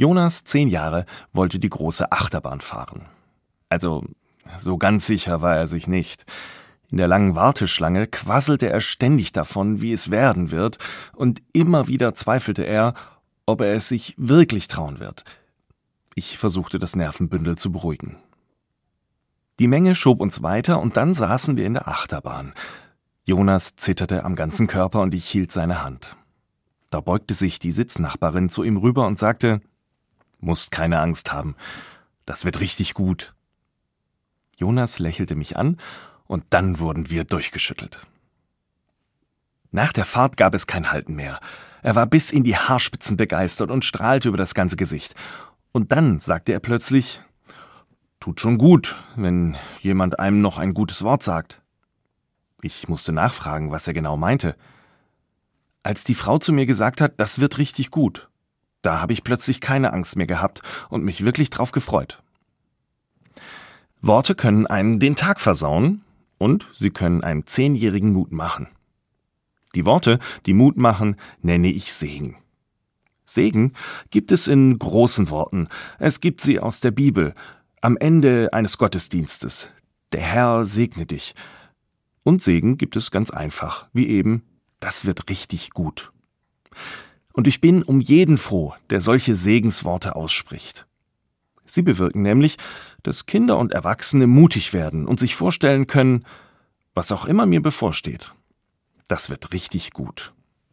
Jonas, zehn Jahre, wollte die große Achterbahn fahren. Also, so ganz sicher war er sich nicht. In der langen Warteschlange quasselte er ständig davon, wie es werden wird, und immer wieder zweifelte er, ob er es sich wirklich trauen wird. Ich versuchte das Nervenbündel zu beruhigen. Die Menge schob uns weiter und dann saßen wir in der Achterbahn. Jonas zitterte am ganzen Körper und ich hielt seine Hand. Da beugte sich die Sitznachbarin zu ihm rüber und sagte, Musst keine Angst haben. Das wird richtig gut. Jonas lächelte mich an und dann wurden wir durchgeschüttelt. Nach der Fahrt gab es kein Halten mehr. Er war bis in die Haarspitzen begeistert und strahlte über das ganze Gesicht. Und dann sagte er plötzlich, Tut schon gut, wenn jemand einem noch ein gutes Wort sagt. Ich musste nachfragen, was er genau meinte. Als die Frau zu mir gesagt hat, das wird richtig gut, da habe ich plötzlich keine Angst mehr gehabt und mich wirklich drauf gefreut. Worte können einen den Tag versauen und sie können einem zehnjährigen Mut machen. Die Worte, die Mut machen, nenne ich Segen. Segen gibt es in großen Worten. Es gibt sie aus der Bibel, am Ende eines Gottesdienstes. Der Herr segne dich. Und Segen gibt es ganz einfach, wie eben, das wird richtig gut. Und ich bin um jeden froh, der solche Segensworte ausspricht. Sie bewirken nämlich, dass Kinder und Erwachsene mutig werden und sich vorstellen können, was auch immer mir bevorsteht. Das wird richtig gut.